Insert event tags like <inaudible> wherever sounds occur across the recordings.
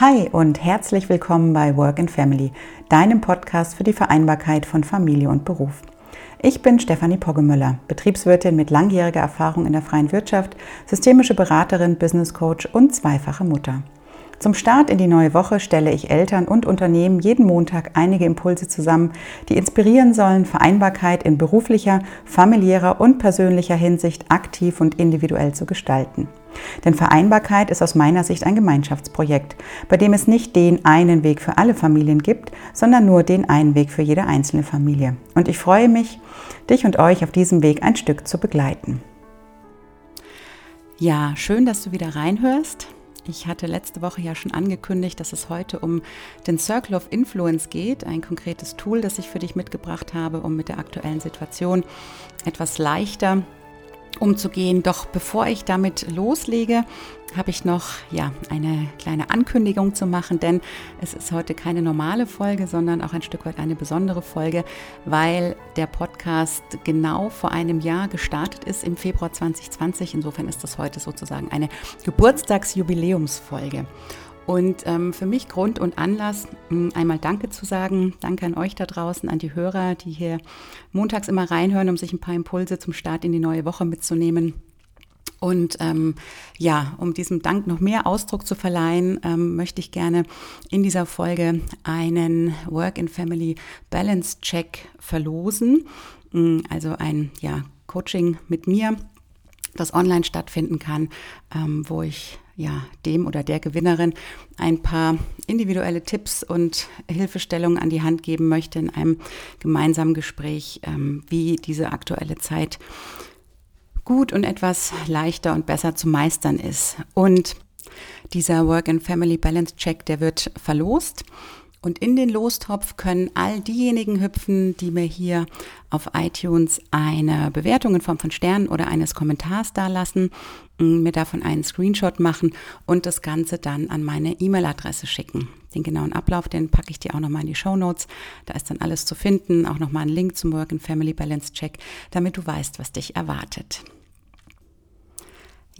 Hi und herzlich willkommen bei Work and Family, deinem Podcast für die Vereinbarkeit von Familie und Beruf. Ich bin Stefanie Poggemöller, Betriebswirtin mit langjähriger Erfahrung in der freien Wirtschaft, systemische Beraterin, Business Coach und zweifache Mutter. Zum Start in die neue Woche stelle ich Eltern und Unternehmen jeden Montag einige Impulse zusammen, die inspirieren sollen, Vereinbarkeit in beruflicher, familiärer und persönlicher Hinsicht aktiv und individuell zu gestalten. Denn Vereinbarkeit ist aus meiner Sicht ein Gemeinschaftsprojekt, bei dem es nicht den einen Weg für alle Familien gibt, sondern nur den einen Weg für jede einzelne Familie. Und ich freue mich, dich und euch auf diesem Weg ein Stück zu begleiten. Ja, schön, dass du wieder reinhörst. Ich hatte letzte Woche ja schon angekündigt, dass es heute um den Circle of Influence geht, ein konkretes Tool, das ich für dich mitgebracht habe, um mit der aktuellen Situation etwas leichter umzugehen. Doch bevor ich damit loslege, habe ich noch ja, eine kleine Ankündigung zu machen, denn es ist heute keine normale Folge, sondern auch ein Stück weit eine besondere Folge, weil der Podcast genau vor einem Jahr gestartet ist im Februar 2020. Insofern ist das heute sozusagen eine Geburtstagsjubiläumsfolge. Und ähm, für mich Grund und Anlass, hm, einmal Danke zu sagen. Danke an euch da draußen, an die Hörer, die hier montags immer reinhören, um sich ein paar Impulse zum Start in die neue Woche mitzunehmen. Und ähm, ja, um diesem Dank noch mehr Ausdruck zu verleihen, ähm, möchte ich gerne in dieser Folge einen Work in Family Balance Check verlosen. Hm, also ein ja, Coaching mit mir, das online stattfinden kann, ähm, wo ich ja, dem oder der Gewinnerin ein paar individuelle Tipps und Hilfestellungen an die Hand geben möchte in einem gemeinsamen Gespräch, ähm, wie diese aktuelle Zeit gut und etwas leichter und besser zu meistern ist. Und dieser Work and Family Balance Check, der wird verlost. Und in den Lostopf können all diejenigen hüpfen, die mir hier auf iTunes eine Bewertung in Form von Sternen oder eines Kommentars dalassen, mir davon einen Screenshot machen und das Ganze dann an meine E-Mail-Adresse schicken. Den genauen Ablauf, den packe ich dir auch nochmal in die Show Notes. Da ist dann alles zu finden, auch nochmal ein Link zum Work and Family Balance Check, damit du weißt, was dich erwartet.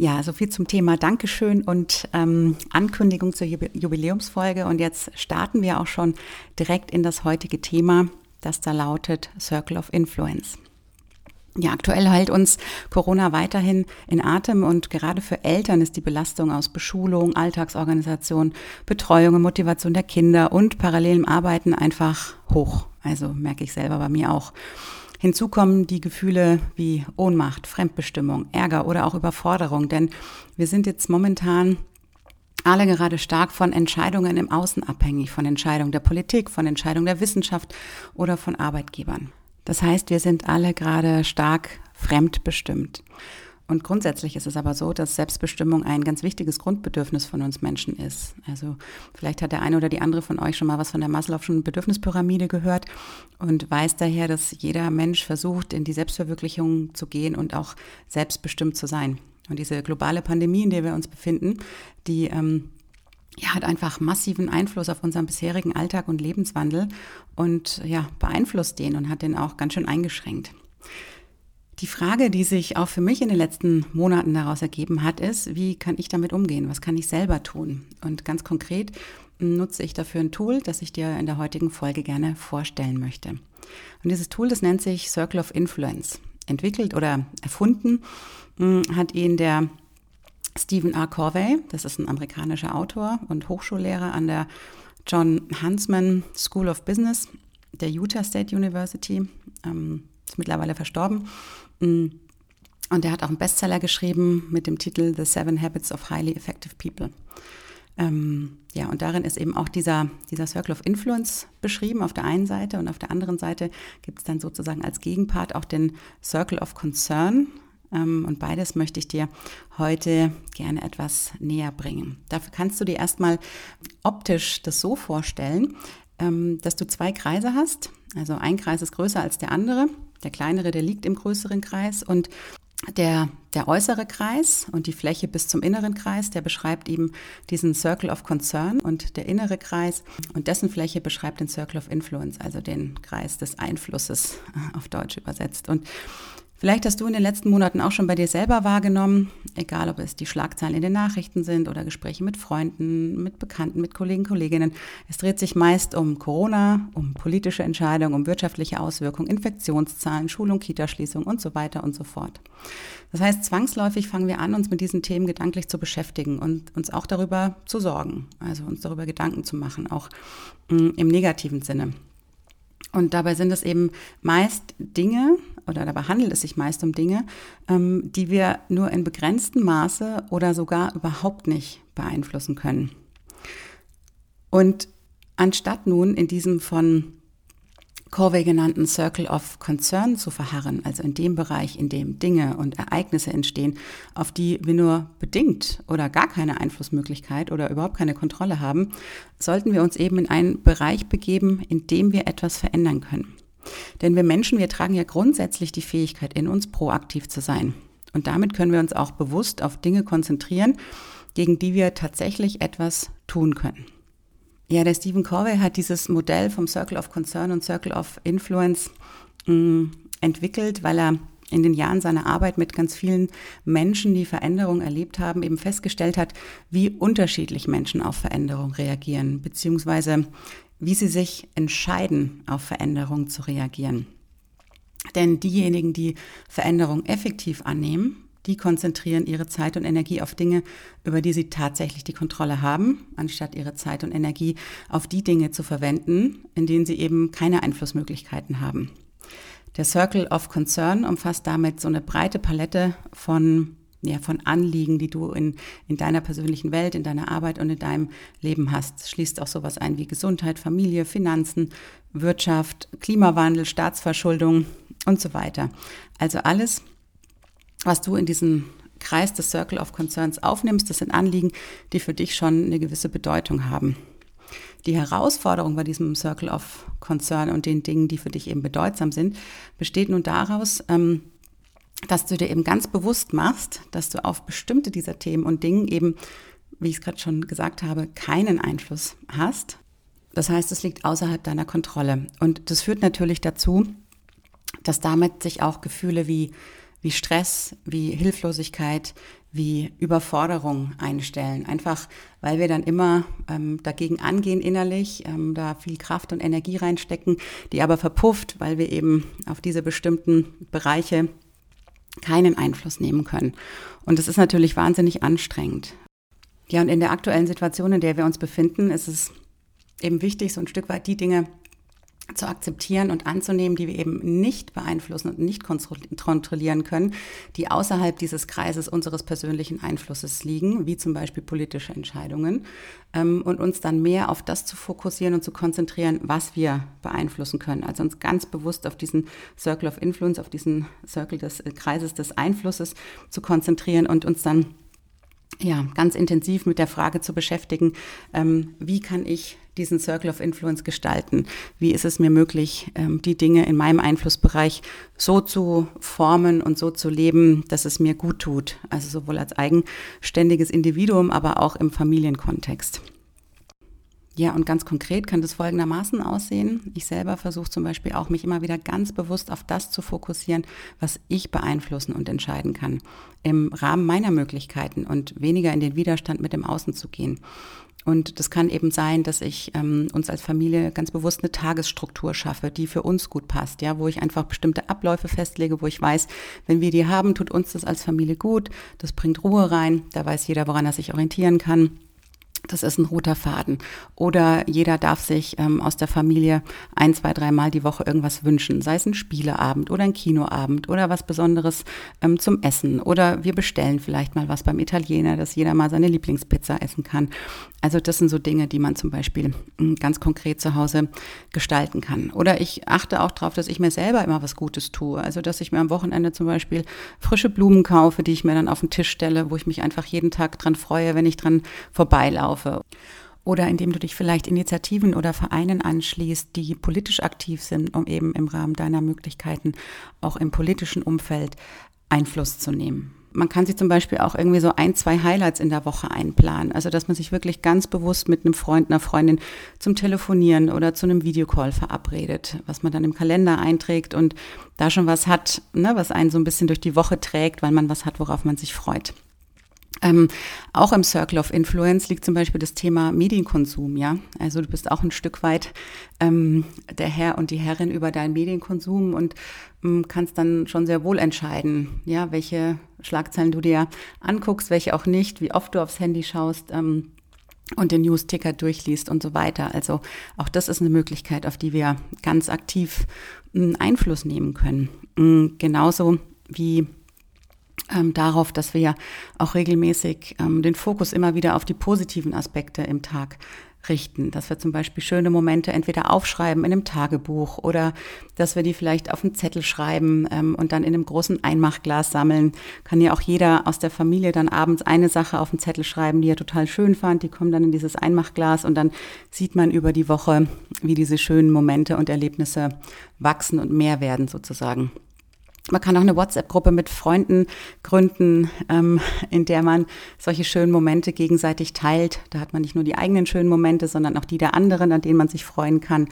Ja, so viel zum Thema Dankeschön und ähm, Ankündigung zur Jubiläumsfolge. Und jetzt starten wir auch schon direkt in das heutige Thema, das da lautet Circle of Influence. Ja, aktuell hält uns Corona weiterhin in Atem und gerade für Eltern ist die Belastung aus Beschulung, Alltagsorganisation, Betreuung und Motivation der Kinder und parallelem Arbeiten einfach hoch. Also merke ich selber bei mir auch. Hinzu kommen die Gefühle wie Ohnmacht, Fremdbestimmung, Ärger oder auch Überforderung, denn wir sind jetzt momentan alle gerade stark von Entscheidungen im Außen abhängig, von Entscheidungen der Politik, von Entscheidungen der Wissenschaft oder von Arbeitgebern. Das heißt, wir sind alle gerade stark fremdbestimmt. Und grundsätzlich ist es aber so, dass Selbstbestimmung ein ganz wichtiges Grundbedürfnis von uns Menschen ist. Also vielleicht hat der eine oder die andere von euch schon mal was von der Maslow'schen Bedürfnispyramide gehört und weiß daher, dass jeder Mensch versucht, in die Selbstverwirklichung zu gehen und auch selbstbestimmt zu sein. Und diese globale Pandemie, in der wir uns befinden, die ähm, ja, hat einfach massiven Einfluss auf unseren bisherigen Alltag und Lebenswandel und ja, beeinflusst den und hat den auch ganz schön eingeschränkt. Die Frage, die sich auch für mich in den letzten Monaten daraus ergeben hat, ist, wie kann ich damit umgehen? Was kann ich selber tun? Und ganz konkret nutze ich dafür ein Tool, das ich dir in der heutigen Folge gerne vorstellen möchte. Und dieses Tool, das nennt sich Circle of Influence. Entwickelt oder erfunden hm, hat ihn der Stephen R. Corvey, das ist ein amerikanischer Autor und Hochschullehrer an der John Huntsman School of Business der Utah State University, ähm, ist mittlerweile verstorben. Und er hat auch einen Bestseller geschrieben mit dem Titel The Seven Habits of Highly Effective People. Ähm, ja, und darin ist eben auch dieser, dieser Circle of Influence beschrieben auf der einen Seite und auf der anderen Seite gibt es dann sozusagen als Gegenpart auch den Circle of Concern. Ähm, und beides möchte ich dir heute gerne etwas näher bringen. Dafür kannst du dir erstmal optisch das so vorstellen, ähm, dass du zwei Kreise hast. Also ein Kreis ist größer als der andere der kleinere, der liegt im größeren Kreis und der, der äußere Kreis und die Fläche bis zum inneren Kreis, der beschreibt eben diesen Circle of Concern und der innere Kreis und dessen Fläche beschreibt den Circle of Influence, also den Kreis des Einflusses <laughs> auf Deutsch übersetzt. Und Vielleicht hast du in den letzten Monaten auch schon bei dir selber wahrgenommen, egal ob es die Schlagzeilen in den Nachrichten sind oder Gespräche mit Freunden, mit Bekannten, mit Kollegen, Kolleginnen. Es dreht sich meist um Corona, um politische Entscheidungen, um wirtschaftliche Auswirkungen, Infektionszahlen, Schulung, Kitaschließung und so weiter und so fort. Das heißt, zwangsläufig fangen wir an, uns mit diesen Themen gedanklich zu beschäftigen und uns auch darüber zu sorgen, also uns darüber Gedanken zu machen, auch mm, im negativen Sinne. Und dabei sind es eben meist Dinge, oder dabei handelt es sich meist um Dinge, ähm, die wir nur in begrenztem Maße oder sogar überhaupt nicht beeinflussen können. Und anstatt nun in diesem von Corvey genannten Circle of Concern zu verharren, also in dem Bereich, in dem Dinge und Ereignisse entstehen, auf die wir nur bedingt oder gar keine Einflussmöglichkeit oder überhaupt keine Kontrolle haben, sollten wir uns eben in einen Bereich begeben, in dem wir etwas verändern können. Denn wir Menschen, wir tragen ja grundsätzlich die Fähigkeit in uns, proaktiv zu sein. Und damit können wir uns auch bewusst auf Dinge konzentrieren, gegen die wir tatsächlich etwas tun können. Ja, der Stephen Corvey hat dieses Modell vom Circle of Concern und Circle of Influence mm, entwickelt, weil er in den Jahren seiner Arbeit mit ganz vielen Menschen, die Veränderung erlebt haben, eben festgestellt hat, wie unterschiedlich Menschen auf Veränderung reagieren, beziehungsweise wie sie sich entscheiden, auf Veränderung zu reagieren. Denn diejenigen, die Veränderung effektiv annehmen, die konzentrieren ihre Zeit und Energie auf Dinge, über die sie tatsächlich die Kontrolle haben, anstatt ihre Zeit und Energie auf die Dinge zu verwenden, in denen sie eben keine Einflussmöglichkeiten haben. Der Circle of Concern umfasst damit so eine breite Palette von ja, von Anliegen, die du in, in deiner persönlichen Welt, in deiner Arbeit und in deinem Leben hast. Schließt auch sowas ein wie Gesundheit, Familie, Finanzen, Wirtschaft, Klimawandel, Staatsverschuldung und so weiter. Also alles, was du in diesem Kreis des Circle of Concerns aufnimmst, das sind Anliegen, die für dich schon eine gewisse Bedeutung haben. Die Herausforderung bei diesem Circle of Concern und den Dingen, die für dich eben bedeutsam sind, besteht nun daraus, ähm, dass du dir eben ganz bewusst machst, dass du auf bestimmte dieser Themen und Dingen eben, wie ich es gerade schon gesagt habe, keinen Einfluss hast. Das heißt, es liegt außerhalb deiner Kontrolle. Und das führt natürlich dazu, dass damit sich auch Gefühle wie, wie Stress, wie Hilflosigkeit, wie Überforderung einstellen. Einfach, weil wir dann immer ähm, dagegen angehen innerlich, ähm, da viel Kraft und Energie reinstecken, die aber verpufft, weil wir eben auf diese bestimmten Bereiche keinen Einfluss nehmen können. Und das ist natürlich wahnsinnig anstrengend. Ja, und in der aktuellen Situation, in der wir uns befinden, ist es eben wichtig, so ein Stück weit die Dinge zu akzeptieren und anzunehmen, die wir eben nicht beeinflussen und nicht kontrollieren können, die außerhalb dieses Kreises unseres persönlichen Einflusses liegen, wie zum Beispiel politische Entscheidungen, ähm, und uns dann mehr auf das zu fokussieren und zu konzentrieren, was wir beeinflussen können. Also uns ganz bewusst auf diesen Circle of Influence, auf diesen Circle des äh, Kreises des Einflusses zu konzentrieren und uns dann ja, ganz intensiv mit der Frage zu beschäftigen, ähm, wie kann ich diesen Circle of Influence gestalten? Wie ist es mir möglich, ähm, die Dinge in meinem Einflussbereich so zu formen und so zu leben, dass es mir gut tut? Also sowohl als eigenständiges Individuum, aber auch im Familienkontext. Ja, und ganz konkret kann das folgendermaßen aussehen. Ich selber versuche zum Beispiel auch, mich immer wieder ganz bewusst auf das zu fokussieren, was ich beeinflussen und entscheiden kann, im Rahmen meiner Möglichkeiten und weniger in den Widerstand mit dem Außen zu gehen. Und das kann eben sein, dass ich ähm, uns als Familie ganz bewusst eine Tagesstruktur schaffe, die für uns gut passt, ja, wo ich einfach bestimmte Abläufe festlege, wo ich weiß, wenn wir die haben, tut uns das als Familie gut, das bringt Ruhe rein, da weiß jeder, woran er sich orientieren kann. Das ist ein roter Faden. Oder jeder darf sich ähm, aus der Familie ein, zwei, dreimal die Woche irgendwas wünschen. Sei es ein Spieleabend oder ein Kinoabend oder was Besonderes ähm, zum Essen. Oder wir bestellen vielleicht mal was beim Italiener, dass jeder mal seine Lieblingspizza essen kann. Also das sind so Dinge, die man zum Beispiel ähm, ganz konkret zu Hause gestalten kann. Oder ich achte auch darauf, dass ich mir selber immer was Gutes tue. Also dass ich mir am Wochenende zum Beispiel frische Blumen kaufe, die ich mir dann auf den Tisch stelle, wo ich mich einfach jeden Tag dran freue, wenn ich dran vorbeilaufe Hilfe. Oder indem du dich vielleicht Initiativen oder Vereinen anschließt, die politisch aktiv sind, um eben im Rahmen deiner Möglichkeiten auch im politischen Umfeld Einfluss zu nehmen. man kann sich zum Beispiel auch irgendwie so ein, zwei Highlights in der Woche einplanen. Also, dass man sich wirklich ganz bewusst mit einem Freund, einer Freundin zum Telefonieren oder zu einem Videocall verabredet, was man dann im Kalender einträgt und da schon was hat, ne, was einen so ein bisschen durch die Woche trägt, weil man was hat, worauf man sich freut. Ähm, auch im Circle of Influence liegt zum Beispiel das Thema Medienkonsum, ja. Also du bist auch ein Stück weit ähm, der Herr und die Herrin über deinen Medienkonsum und ähm, kannst dann schon sehr wohl entscheiden, ja, welche Schlagzeilen du dir anguckst, welche auch nicht, wie oft du aufs Handy schaust ähm, und den News-Ticker durchliest und so weiter. Also auch das ist eine Möglichkeit, auf die wir ganz aktiv ähm, Einfluss nehmen können. Ähm, genauso wie ähm, darauf, dass wir ja auch regelmäßig ähm, den Fokus immer wieder auf die positiven Aspekte im Tag richten, dass wir zum Beispiel schöne Momente entweder aufschreiben in einem Tagebuch oder dass wir die vielleicht auf einen Zettel schreiben ähm, und dann in einem großen Einmachglas sammeln. Kann ja auch jeder aus der Familie dann abends eine Sache auf den Zettel schreiben, die er total schön fand. Die kommen dann in dieses Einmachglas und dann sieht man über die Woche, wie diese schönen Momente und Erlebnisse wachsen und mehr werden sozusagen. Man kann auch eine WhatsApp-Gruppe mit Freunden gründen, ähm, in der man solche schönen Momente gegenseitig teilt. Da hat man nicht nur die eigenen schönen Momente, sondern auch die der anderen, an denen man sich freuen kann.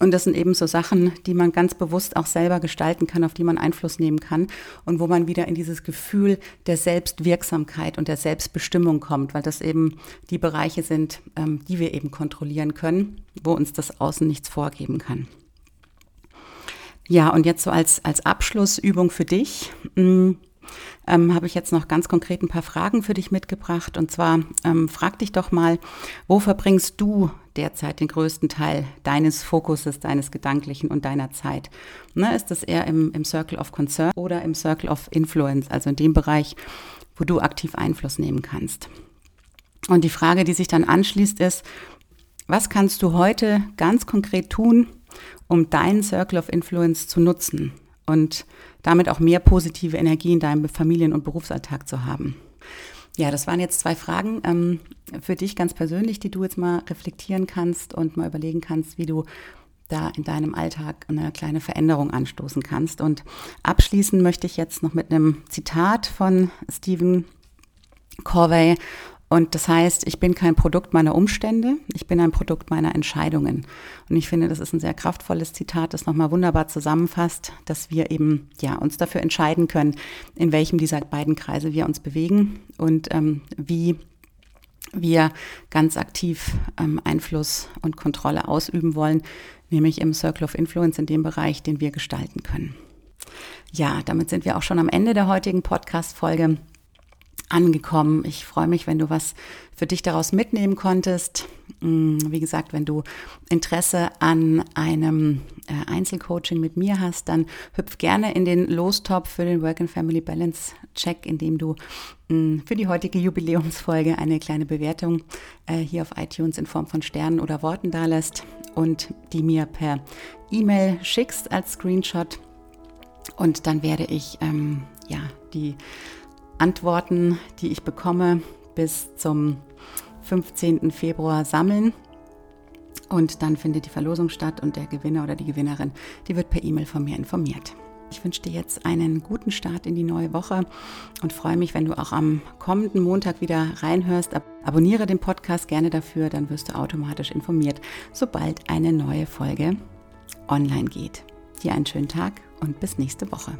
Und das sind eben so Sachen, die man ganz bewusst auch selber gestalten kann, auf die man Einfluss nehmen kann und wo man wieder in dieses Gefühl der Selbstwirksamkeit und der Selbstbestimmung kommt, weil das eben die Bereiche sind, ähm, die wir eben kontrollieren können, wo uns das Außen nichts vorgeben kann. Ja, und jetzt so als, als Abschlussübung für dich. Hm, ähm, habe ich jetzt noch ganz konkret ein paar Fragen für dich mitgebracht. Und zwar ähm, frag dich doch mal, wo verbringst du derzeit den größten Teil deines Fokuses, deines Gedanklichen und deiner Zeit? Ne, ist das eher im, im Circle of Concern oder im Circle of Influence, also in dem Bereich, wo du aktiv Einfluss nehmen kannst? Und die Frage, die sich dann anschließt, ist, was kannst du heute ganz konkret tun, um deinen Circle of Influence zu nutzen und damit auch mehr positive Energie in deinem Familien- und Berufsalltag zu haben. Ja, das waren jetzt zwei Fragen ähm, für dich ganz persönlich, die du jetzt mal reflektieren kannst und mal überlegen kannst, wie du da in deinem Alltag eine kleine Veränderung anstoßen kannst. Und abschließen möchte ich jetzt noch mit einem Zitat von Stephen Corvey und das heißt, ich bin kein Produkt meiner Umstände, ich bin ein Produkt meiner Entscheidungen. Und ich finde, das ist ein sehr kraftvolles Zitat, das nochmal wunderbar zusammenfasst, dass wir eben ja uns dafür entscheiden können, in welchem dieser beiden Kreise wir uns bewegen und ähm, wie wir ganz aktiv ähm, Einfluss und Kontrolle ausüben wollen, nämlich im Circle of Influence in dem Bereich, den wir gestalten können. Ja, damit sind wir auch schon am Ende der heutigen Podcast-Folge angekommen. Ich freue mich, wenn du was für dich daraus mitnehmen konntest. Mm, wie gesagt, wenn du Interesse an einem äh, Einzelcoaching mit mir hast, dann hüpf gerne in den Lostop für den Work and Family Balance Check, indem du mm, für die heutige Jubiläumsfolge eine kleine Bewertung äh, hier auf iTunes in Form von Sternen oder Worten dalässt und die mir per E-Mail schickst als Screenshot. Und dann werde ich ähm, ja die Antworten, die ich bekomme, bis zum 15. Februar sammeln. Und dann findet die Verlosung statt und der Gewinner oder die Gewinnerin, die wird per E-Mail von mir informiert. Ich wünsche dir jetzt einen guten Start in die neue Woche und freue mich, wenn du auch am kommenden Montag wieder reinhörst. abonniere den Podcast gerne dafür, dann wirst du automatisch informiert, sobald eine neue Folge online geht. Dir einen schönen Tag und bis nächste Woche.